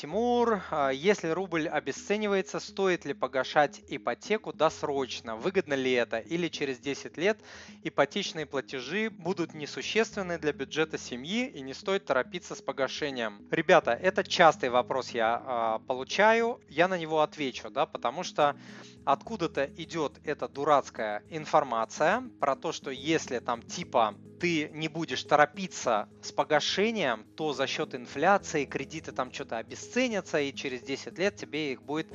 Тимур, а, если рубль обесценивается, стоит ли погашать ипотеку досрочно? Выгодно ли это? Или через 10 лет ипотечные платежи будут несущественны для бюджета семьи и не стоит торопиться с погашением? Ребята, это частый вопрос я э, получаю, я на него отвечу, да, потому что откуда-то идет эта дурацкая информация про то, что если там типа ты не будешь торопиться с погашением, то за счет инфляции кредиты там что-то обесценятся, и через 10 лет тебе их будет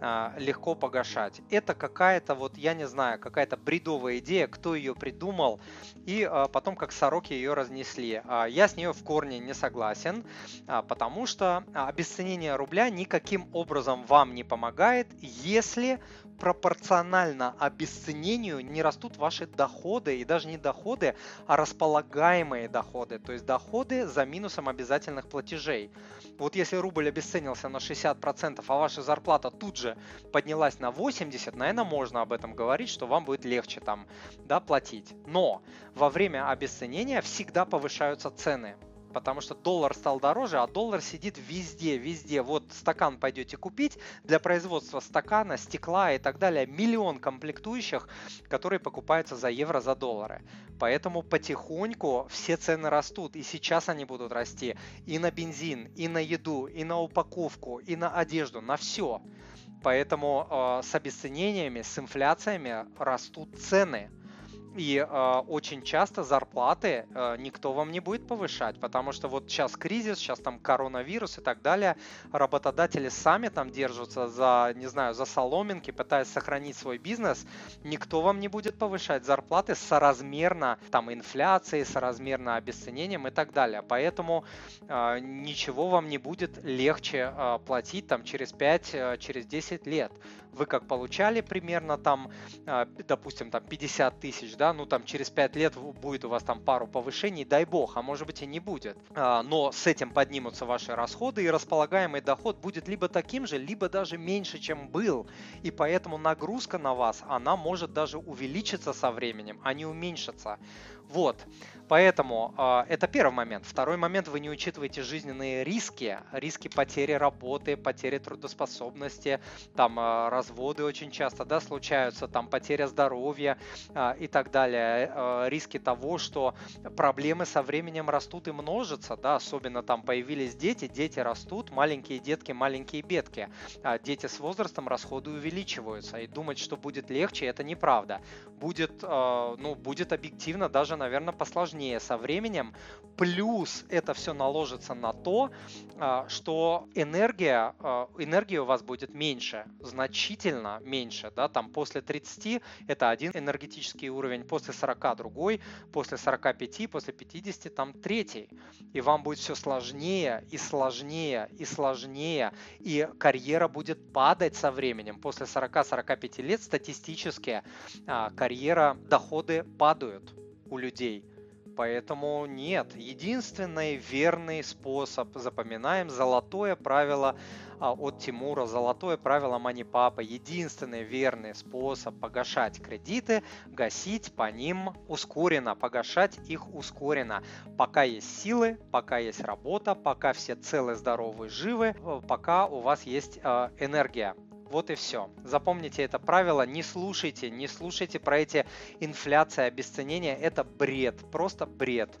а, легко погашать. Это какая-то вот, я не знаю, какая-то бредовая идея, кто ее придумал, и а, потом как сороки ее разнесли. А, я с нее в корне не согласен, а, потому что обесценение рубля никаким образом вам не помогает, если пропорционально обесценению не растут ваши доходы, и даже не доходы, а располагаемые доходы, то есть доходы за минусом обязательных платежей. Вот если рубль обесценился на 60%, а ваша зарплата тут же поднялась на 80%, наверное, можно об этом говорить, что вам будет легче там да, платить. Но во время обесценения всегда повышаются цены потому что доллар стал дороже, а доллар сидит везде, везде. Вот стакан пойдете купить, для производства стакана, стекла и так далее, миллион комплектующих, которые покупаются за евро, за доллары. Поэтому потихоньку все цены растут, и сейчас они будут расти и на бензин, и на еду, и на упаковку, и на одежду, на все. Поэтому э, с обесценениями, с инфляциями растут цены. И э, очень часто зарплаты э, никто вам не будет повышать, потому что вот сейчас кризис, сейчас там коронавирус и так далее, работодатели сами там держатся за, не знаю, за соломинки, пытаясь сохранить свой бизнес, никто вам не будет повышать зарплаты соразмерно там инфляции, соразмерно обесценением и так далее. Поэтому э, ничего вам не будет легче э, платить там через 5, э, через 10 лет. Вы как получали примерно там, э, допустим, там 50 тысяч, да, ну там через 5 лет будет у вас там пару повышений, дай бог, а может быть и не будет. А, но с этим поднимутся ваши расходы, и располагаемый доход будет либо таким же, либо даже меньше, чем был. И поэтому нагрузка на вас, она может даже увеличиться со временем, а не уменьшиться. Вот. Поэтому э, это первый момент. Второй момент, вы не учитываете жизненные риски, риски потери работы, потери трудоспособности, там э, разводы очень часто, да, случаются, там потеря здоровья э, и так далее, э, риски того, что проблемы со временем растут и множатся, да, особенно там появились дети, дети растут, маленькие детки, маленькие бедки, а дети с возрастом расходы увеличиваются, и думать, что будет легче, это неправда. Будет, э, ну, будет объективно даже, наверное, посложнее сложнее со временем. Плюс это все наложится на то, а, что энергия, энергии у вас будет меньше, значительно меньше. Да? Там после 30 это один энергетический уровень, после 40 другой, после 45, после 50 там третий. И вам будет все сложнее и сложнее и сложнее. И карьера будет падать со временем. После 40-45 лет статистически а, карьера, доходы падают у людей. Поэтому нет, единственный верный способ, запоминаем, золотое правило от Тимура, золотое правило Манипапа, единственный верный способ погашать кредиты, гасить по ним ускоренно, погашать их ускоренно. Пока есть силы, пока есть работа, пока все целы, здоровы, живы, э, пока у вас есть э, энергия. Вот и все. Запомните это правило, не слушайте, не слушайте про эти инфляции, обесценения, это бред, просто бред.